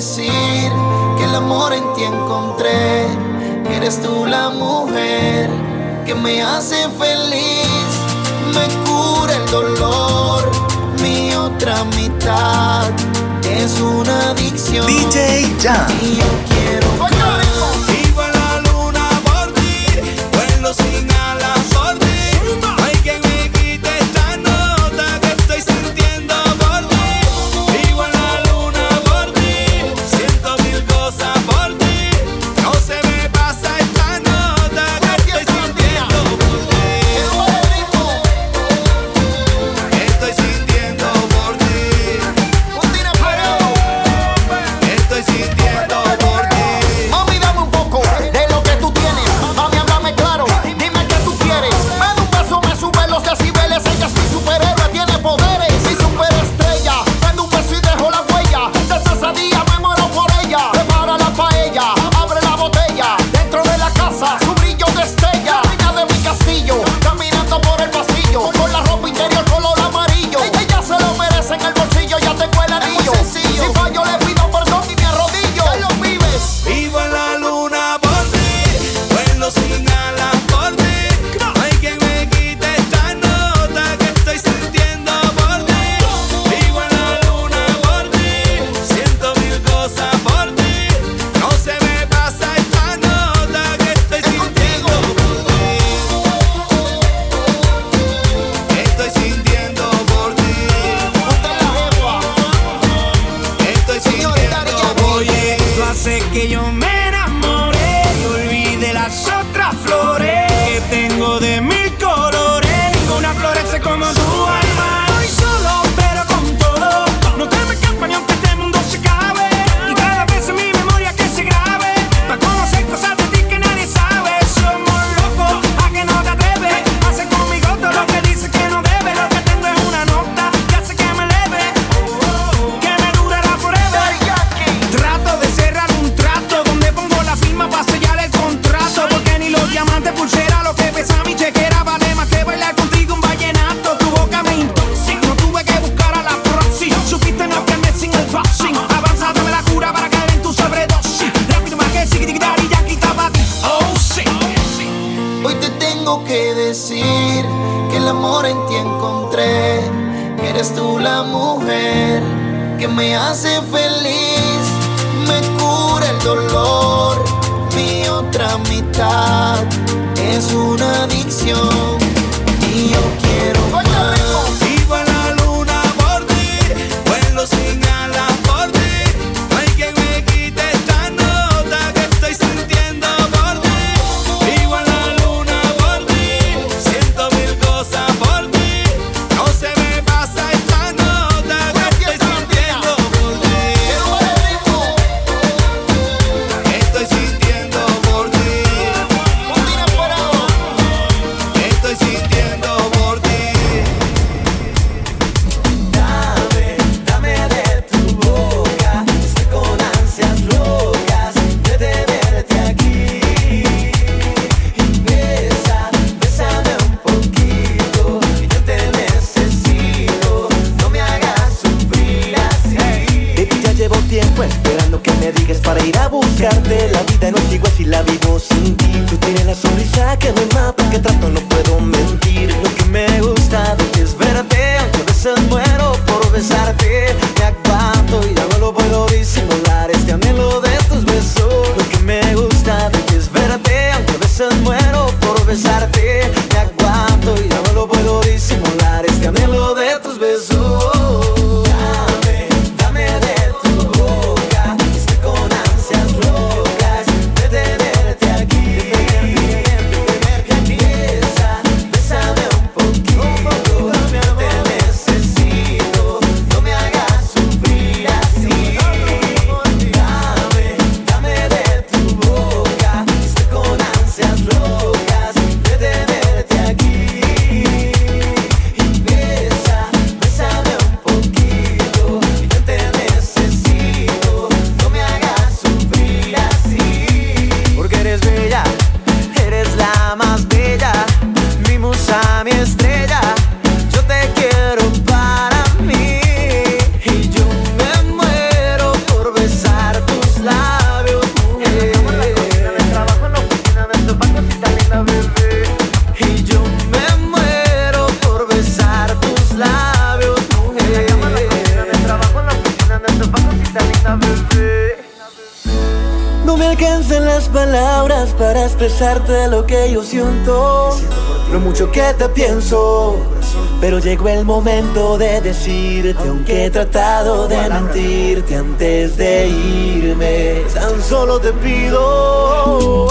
que el amor en ti encontré, que eres tú la mujer que me hace feliz, me cura el dolor, mi otra mitad es una adicción. DJ Jam. Palabras para expresarte lo que yo siento, lo mucho que te pienso. Pero llegó el momento de decirte, aunque he tratado de mentirte antes de irme, tan solo te pido.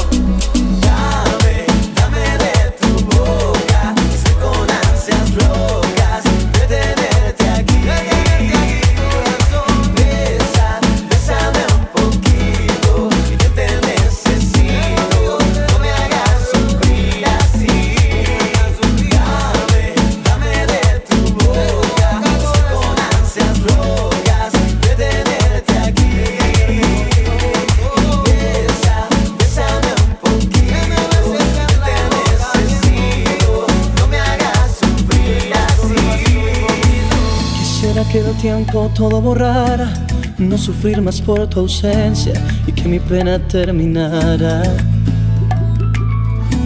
Todo borrara, no sufrir más por tu ausencia y que mi pena terminara.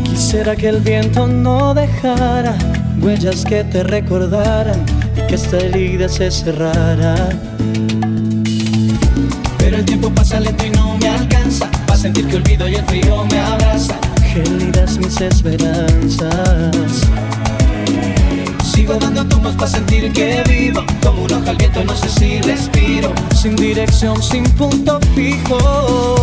Quisiera que el viento no dejara huellas que te recordaran y que esta herida se cerrara. Pero el tiempo pasa lento y no me alcanza para sentir que olvido y el frío me abraza. Gélidas mis esperanzas. Sigo dando tumbos para sentir que vivo. Como una hoja al viento, no sé si respiro. Sin dirección, sin punto fijo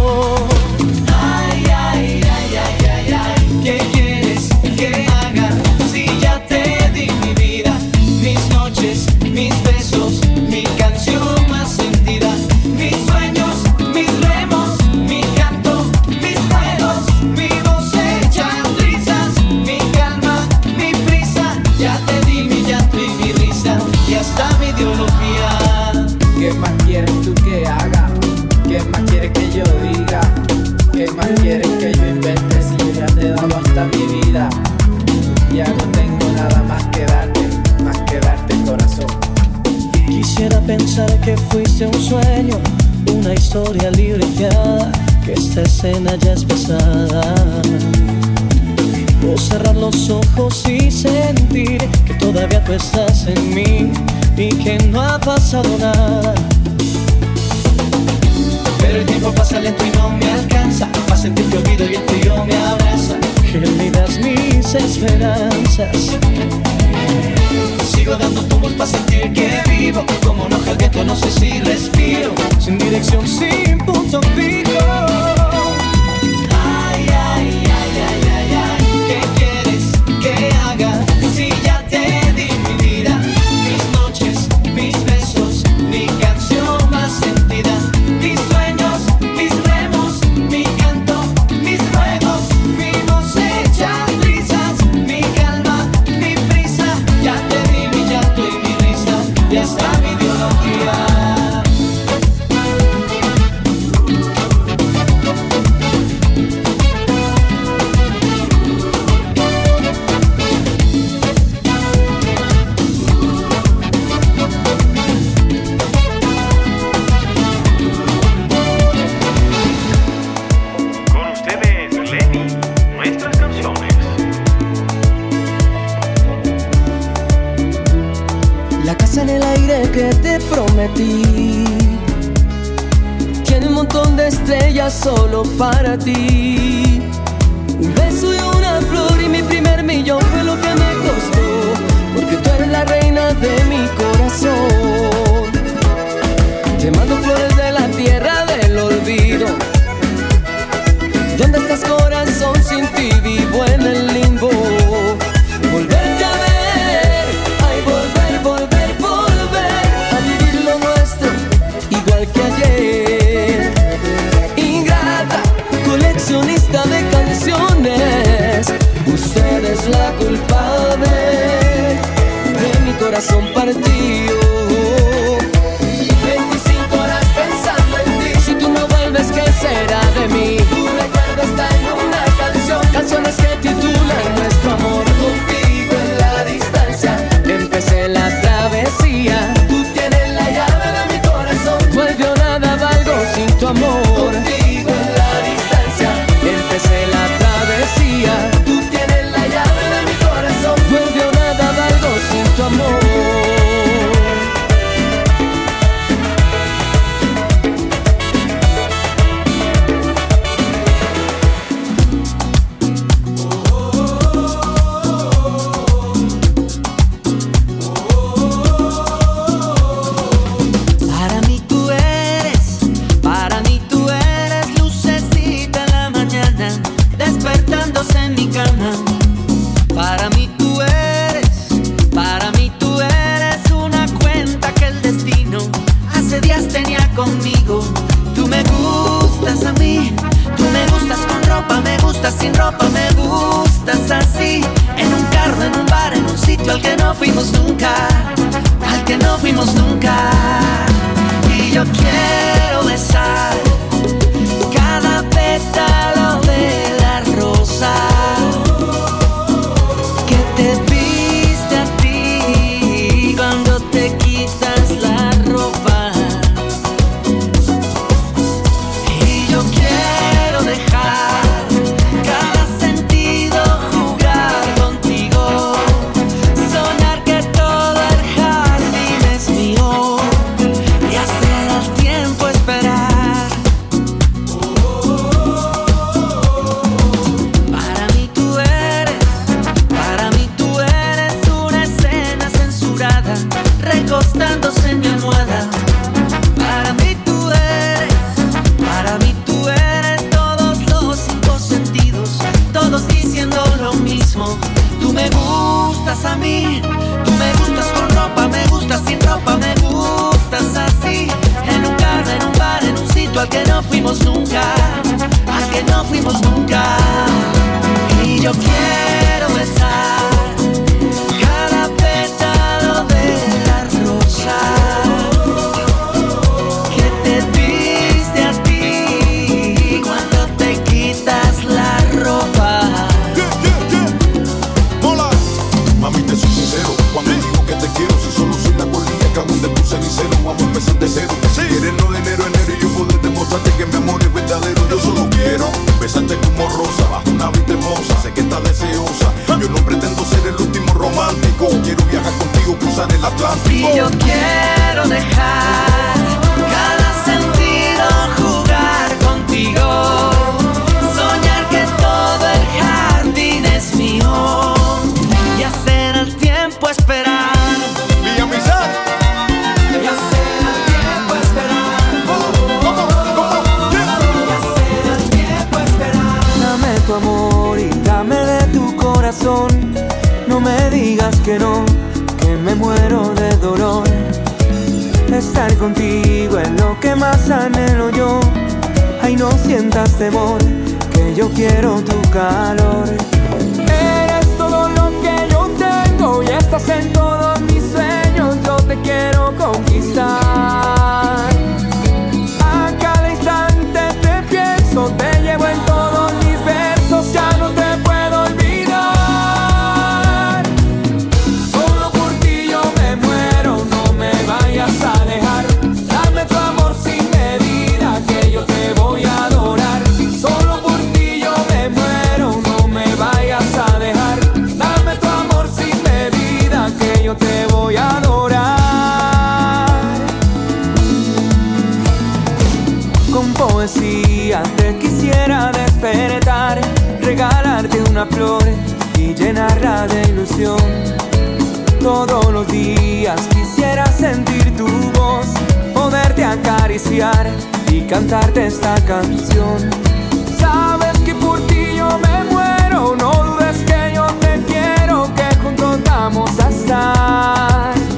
que fuiste un sueño, una historia libreteada, que esta escena ya es pesada. O cerrar los ojos y sentir que todavía tú estás en mí y que no ha pasado nada. Pero el tiempo pasa lento y no me alcanza para sentir que olvido y el frío me abraza. Gélidas mis esperanzas. Sigo dando tumbos para sentir que vivo. Como hoja al no sé si respiro. Sin dirección, sin punto fijo Usted es la culpable de mi corazón partido 25 horas pensando en ti Si tú no vuelves, ¿qué será de mí? Tu recuerdo está en una canción Canciones que titulan Todos los días quisiera sentir tu voz, poderte acariciar y cantarte esta canción. Sabes que por ti yo me muero, no dudes que yo te quiero, que juntos vamos a estar.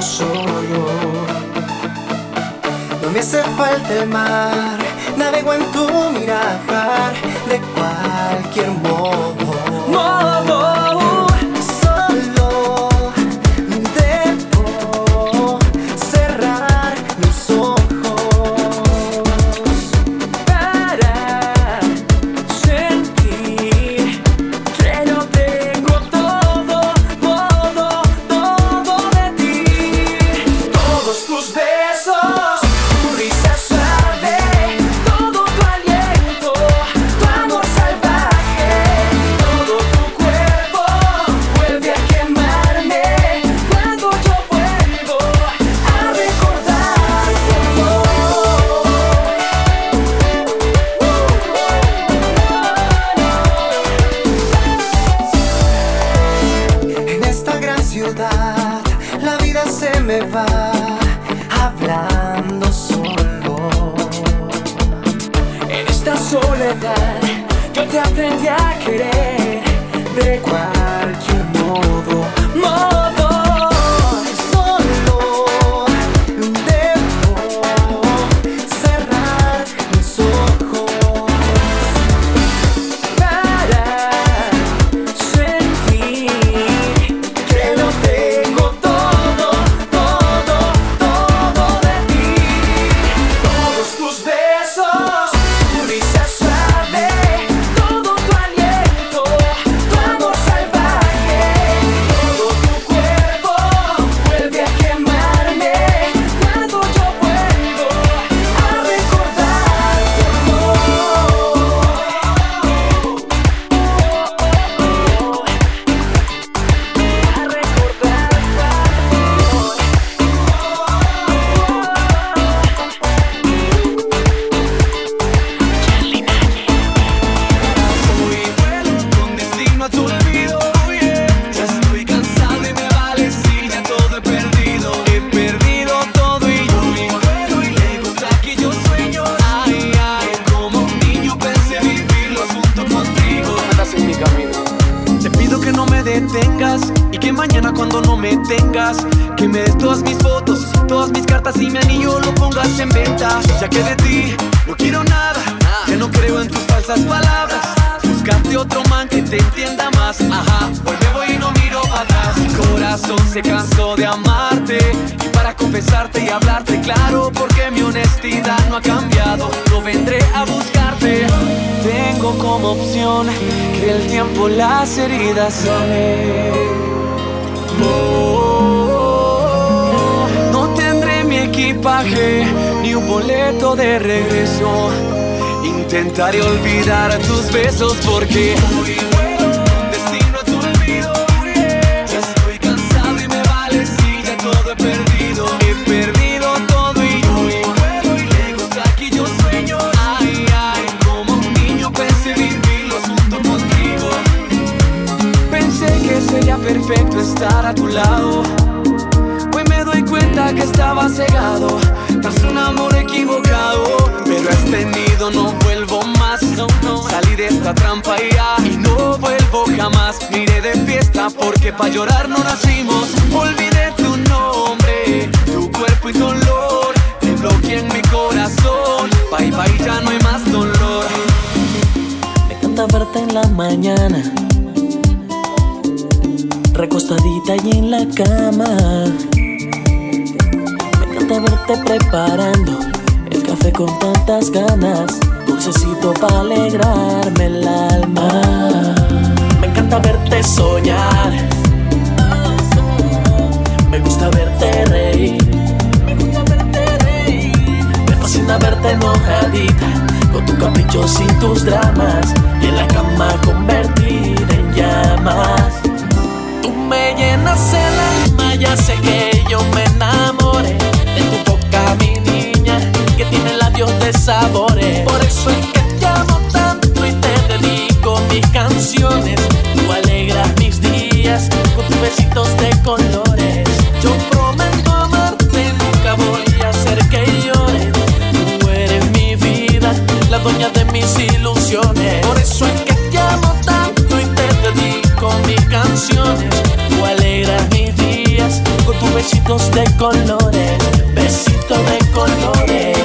Solo. No me hace falta el mar, navego en tu mirar de cualquier. Modo. Yo te aprendí a querer de cualquier modo. Ya que de ti no quiero nada, que no creo en tus falsas palabras. Buscarte otro man que te entienda más. Ajá, hoy me voy y no miro atrás. Mi corazón se cansó de amarte y para confesarte y hablarte claro, porque mi honestidad no ha cambiado. No vendré a buscarte. Tengo como opción que el tiempo las heridas sane. Ni un boleto de regreso. Intentaré olvidar tus besos porque hoy vuelo destino a tu olvido. Ya estoy cansado y me vale si ya todo he perdido. He perdido todo y hoy vuelo y lejos aquí yo sueño. Ay, ay, como un niño pensé vivirlo junto contigo. Pensé que sería perfecto estar a tu lado. Que estaba cegado tras un amor equivocado. Pero este nido no vuelvo más. No, no. Salí de esta trampa y ya y no vuelvo jamás. Miré de fiesta porque pa' llorar no nacimos. Olvidé tu nombre, tu cuerpo y dolor. Te bloqueé en mi corazón. Bye bye, ya no hay más dolor. Me encanta verte en la mañana, recostadita y en la cama. Me encanta verte preparando el café con tantas ganas, dulcecito para alegrarme el alma. Me encanta verte soñar, me gusta verte reír. Me fascina verte enojadita, con tu capricho sin tus dramas, y en la cama convertida en llamas. Tú me llenas el alma, ya sé que yo me enamoré tiene labios de sabores. Por eso es que te amo tanto y te dedico mis canciones. Tú alegras mis días con tus besitos de colores. Yo prometo amarte, nunca voy a hacer que llores. Tú eres mi vida, la dueña de mis ilusiones. Por eso es que te amo tanto y te dedico mis canciones. Tú alegras mis días con tus besitos de colores. Besitos de colores.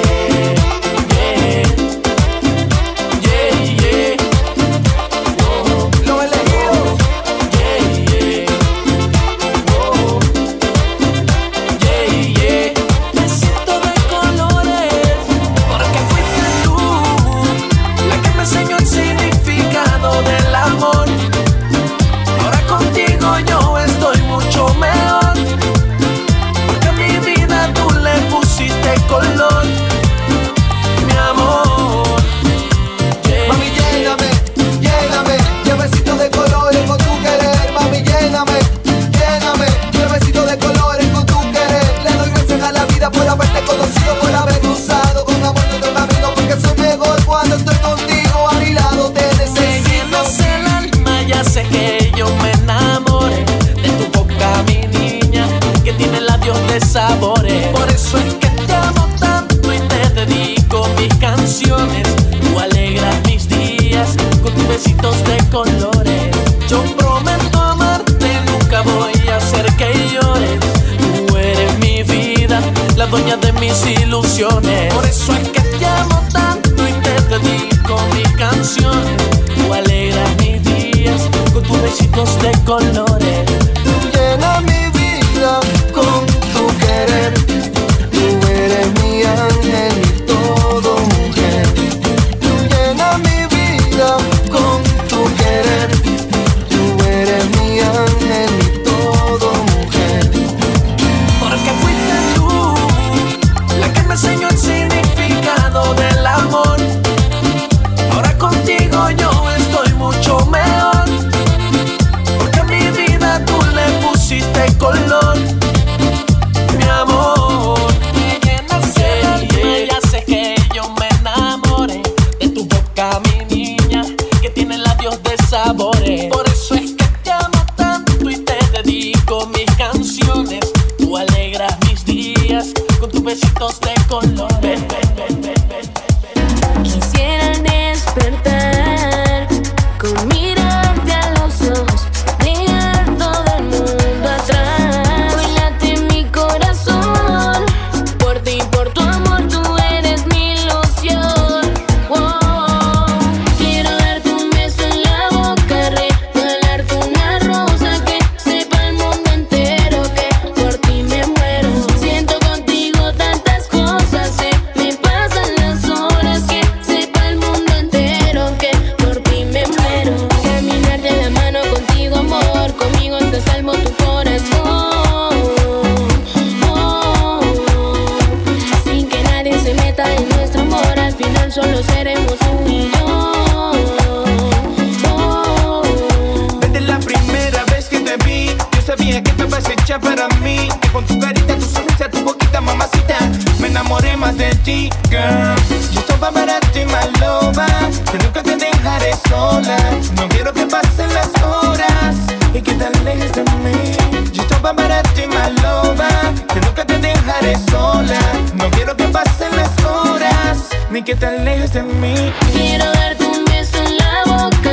ti, girl. Yo estaba para ti, my lover. Que nunca te dejaré sola. No quiero que pasen las horas y que te alejes de mí. Yo estaba para ti, my lover. Que nunca te dejaré sola. No quiero que pasen las horas ni que te alejes de mí. Quiero darte un beso en la boca.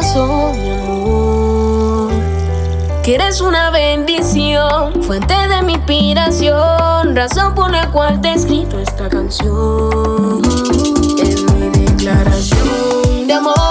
pasó, mi amor. Que eres una bendición, fuente de mi inspiración, razón por la cual te he escrito esta canción. Es mi declaración de amor.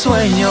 Sueño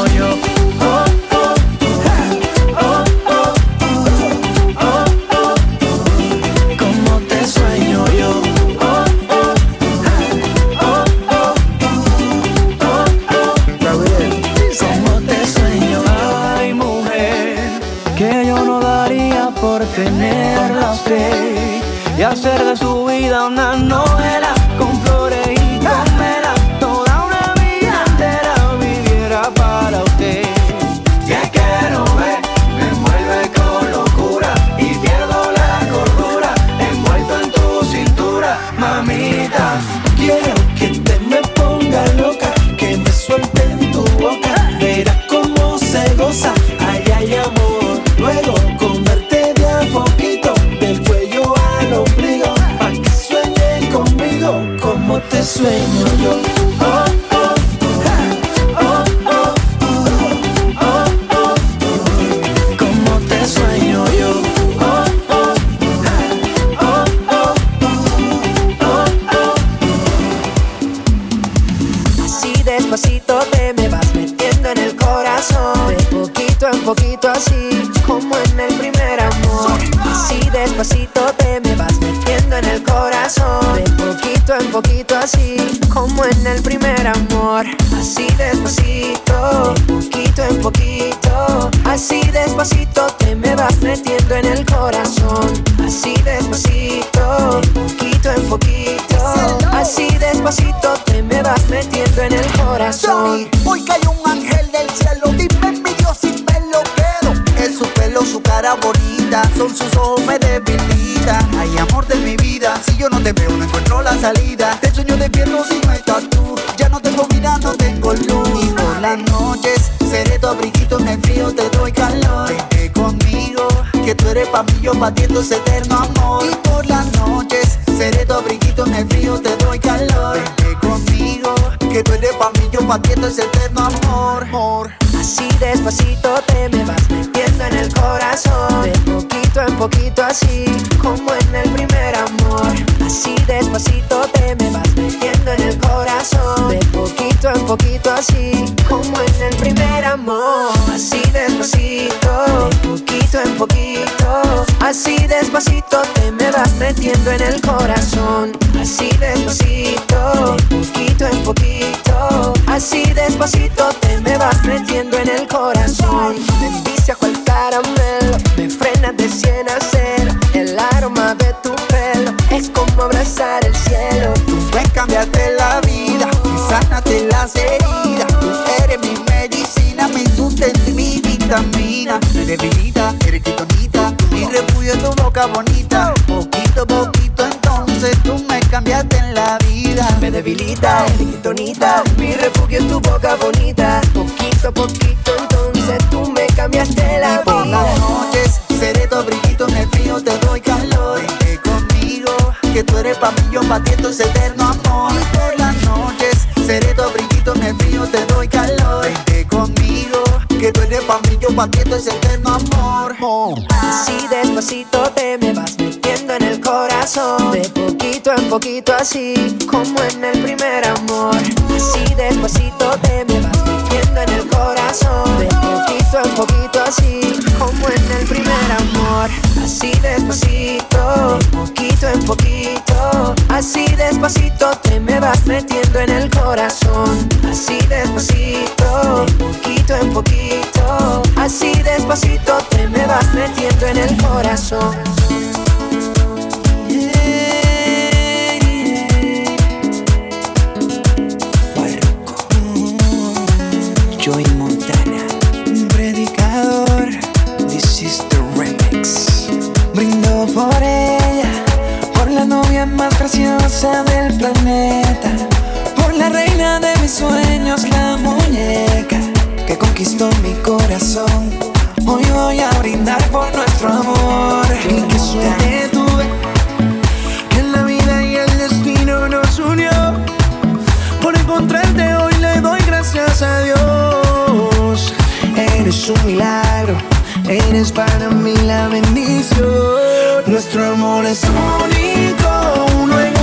Así despacito te me vas metiendo en el corazón. De poquito en poquito así como en el primer amor. Así despacito te me vas metiendo en el corazón. De poquito en poquito así como en el primer amor. Así despacito, de poquito en poquito. Así despacito te me vas metiendo en el corazón. Así despacito, de poquito en poquito Así despacito te me vas metiendo en el corazón Hoy cayó un ángel del cielo, dime mi Dios si me lo quedo. Es su pelo, su cara bonita, son sus ojos me debilita. Ay, amor de mi vida, si yo no te veo no encuentro la salida. Te sueño de piernas si no estás tú, ya no tengo vida, no tengo luz. Y por las noches seré tu abriguito en el frío, te doy calor. Vente conmigo, que tú eres pa' mí, yo pa' ti, eterno amor. Y por las noches seré tu abriguito en el frío, te doy calor. Vente conmigo, que tú pa' mí, yo pa' ti, es eterno amor. amor. Así despacito te me vas metiendo en el corazón poquito en poquito así como en el primer amor. Así despacito te me vas metiendo en el corazón. De poquito en poquito así como en el primer amor. Así despacito, de poquito en poquito. Así despacito te me vas metiendo en el corazón. Así despacito, de poquito en poquito. Así despacito te me vas metiendo en el corazón Me frena de cien a cero El aroma de tu pelo Es como abrazar el cielo Tú puedes cambiarte la vida y sánate las heridas. Tú eres mi medicina, mi sustento y mi vitamina. Me debilita, eres quitonita, mi refugio es tu boca bonita. Poquito a poquito entonces tú me cambiaste en la vida. Me debilita, eres quitonita Mi refugio es tu boca bonita Poquito a poquito entonces tú me cambiaste la por vida tu abriguito en el frío, te doy calor. Vente conmigo, que tú eres pa' mí, yo pa' ti, es eterno amor. Y por las noches seré tu abriguito en el frío, te doy calor. Vente conmigo, que tú eres pa' mí, yo pa' ti, es eterno amor. Así despacito te me vas metiendo en el corazón De poquito en poquito así como en el primer amor. Así despacito te me vas metiendo en el corazón De poquito en poquito así como en el primer amor. Así despacito, de poquito en poquito Así despacito te me vas metiendo en el corazón. Así despacito, de poquito en poquito Así despacito te me vas metiendo en el corazón Joey Montana, predicador. This is the remix. Brindo por ella, por joya más preciosa del planeta. Por la reina de mis sueños, la muñeca que conquistó mi corazón. Hoy voy a brindar por nuestro amor. Y qué suerte tuve que la vida y el destino nos unió. Por encontrarte hoy le doy gracias a Dios. Eres un milagro, eres para mí la bendición. Nuestro amor es único, uno en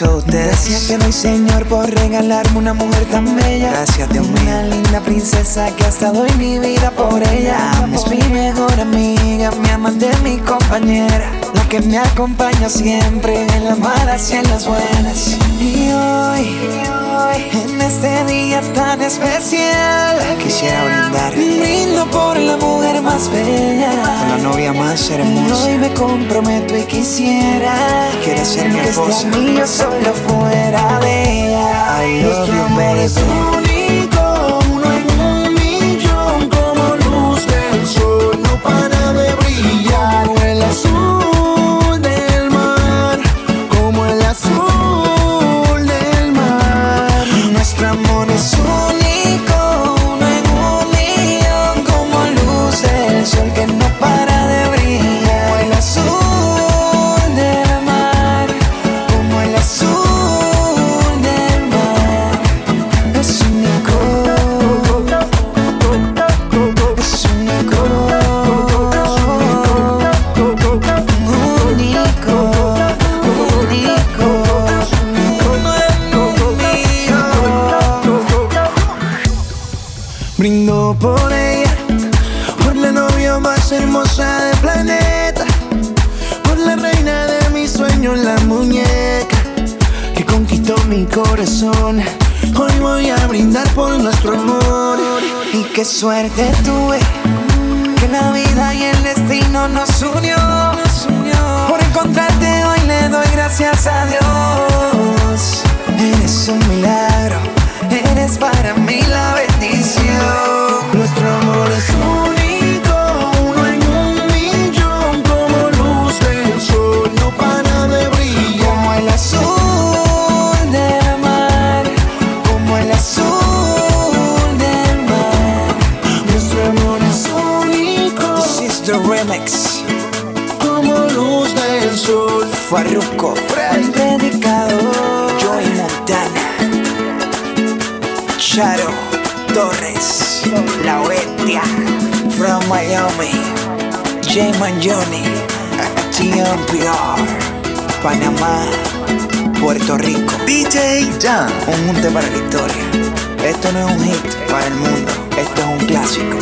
Gracias te doy, Señor, por regalarme una mujer tan bella. Gracias, Dios mío. Una linda princesa que hasta doy mi vida por ella. Es mi mejor amiga, mi amante, mi compañera. Que me acompaña siempre en las malas y en las buenas. Y hoy, en este día tan especial, quisiera brindar. Brindo por la mujer más bella. Por la novia más hermosa. Hoy me comprometo y quisiera. Quieres ser mi esposa. Que este yo solo fuera de ella. I love you, baby. Brindo por ella, por la novia más hermosa del planeta, por la reina de mis sueños, la muñeca que conquistó mi corazón. Hoy voy a brindar por nuestro amor. Y qué suerte tuve que la vida y el destino nos unió. Por encontrarte hoy le doy gracias a Dios. Charo Torres, La Bestia. From Miami. J Johnny. TMPR. Panamá. Puerto Rico. DJ Jan. Un junte para la historia. Esto no es un hit para el mundo. Esto es un clásico.